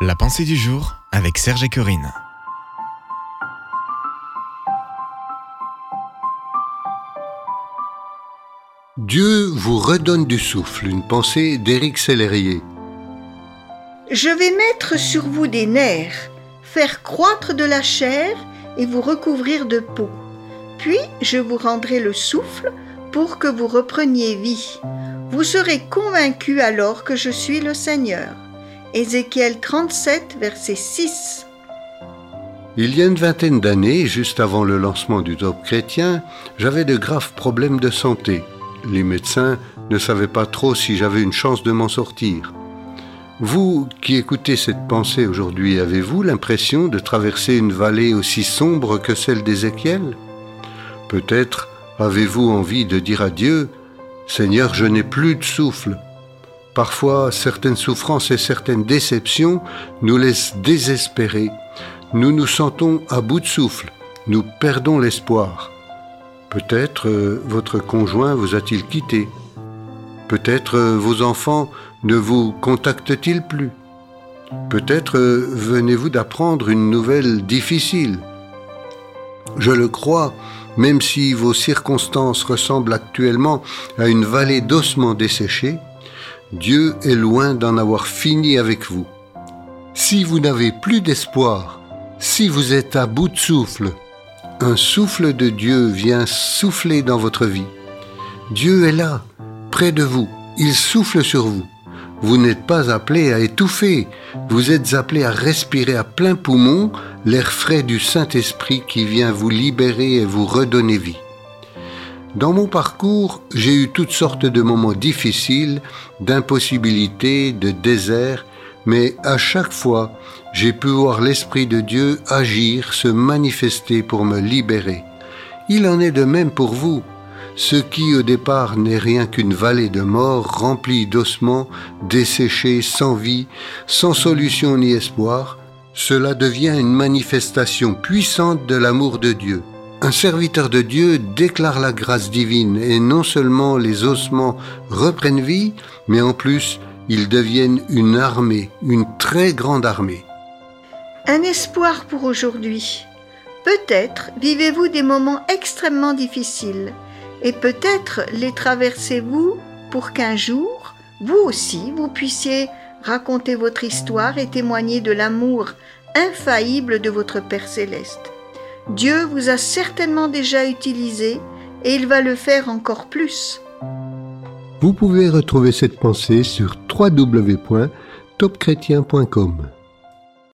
La pensée du jour avec Serge et Corinne. Dieu vous redonne du souffle, une pensée d'Éric Sellerier. Je vais mettre sur vous des nerfs, faire croître de la chair et vous recouvrir de peau. Puis je vous rendrai le souffle pour que vous repreniez vie. Vous serez convaincus alors que je suis le Seigneur. Ézéchiel 37, verset 6. Il y a une vingtaine d'années, juste avant le lancement du Top chrétien, j'avais de graves problèmes de santé. Les médecins ne savaient pas trop si j'avais une chance de m'en sortir. Vous qui écoutez cette pensée aujourd'hui, avez-vous l'impression de traverser une vallée aussi sombre que celle d'Ézéchiel? Peut-être avez-vous envie de dire à Dieu, Seigneur, je n'ai plus de souffle, Parfois, certaines souffrances et certaines déceptions nous laissent désespérer. Nous nous sentons à bout de souffle. Nous perdons l'espoir. Peut-être euh, votre conjoint vous a-t-il quitté. Peut-être euh, vos enfants ne vous contactent-ils plus. Peut-être euh, venez-vous d'apprendre une nouvelle difficile. Je le crois, même si vos circonstances ressemblent actuellement à une vallée d'ossements desséchés, Dieu est loin d'en avoir fini avec vous. Si vous n'avez plus d'espoir, si vous êtes à bout de souffle, un souffle de Dieu vient souffler dans votre vie. Dieu est là, près de vous, il souffle sur vous. Vous n'êtes pas appelé à étouffer, vous êtes appelé à respirer à plein poumon l'air frais du Saint-Esprit qui vient vous libérer et vous redonner vie. Dans mon parcours, j'ai eu toutes sortes de moments difficiles, d'impossibilités, de désert, mais à chaque fois, j'ai pu voir l'Esprit de Dieu agir, se manifester pour me libérer. Il en est de même pour vous. Ce qui au départ n'est rien qu'une vallée de mort remplie d'ossements, desséchés, sans vie, sans solution ni espoir, cela devient une manifestation puissante de l'amour de Dieu. Un serviteur de Dieu déclare la grâce divine et non seulement les ossements reprennent vie, mais en plus ils deviennent une armée, une très grande armée. Un espoir pour aujourd'hui. Peut-être vivez-vous des moments extrêmement difficiles et peut-être les traversez-vous pour qu'un jour, vous aussi, vous puissiez raconter votre histoire et témoigner de l'amour infaillible de votre Père céleste. Dieu vous a certainement déjà utilisé et il va le faire encore plus. Vous pouvez retrouver cette pensée sur www.topchrétien.com.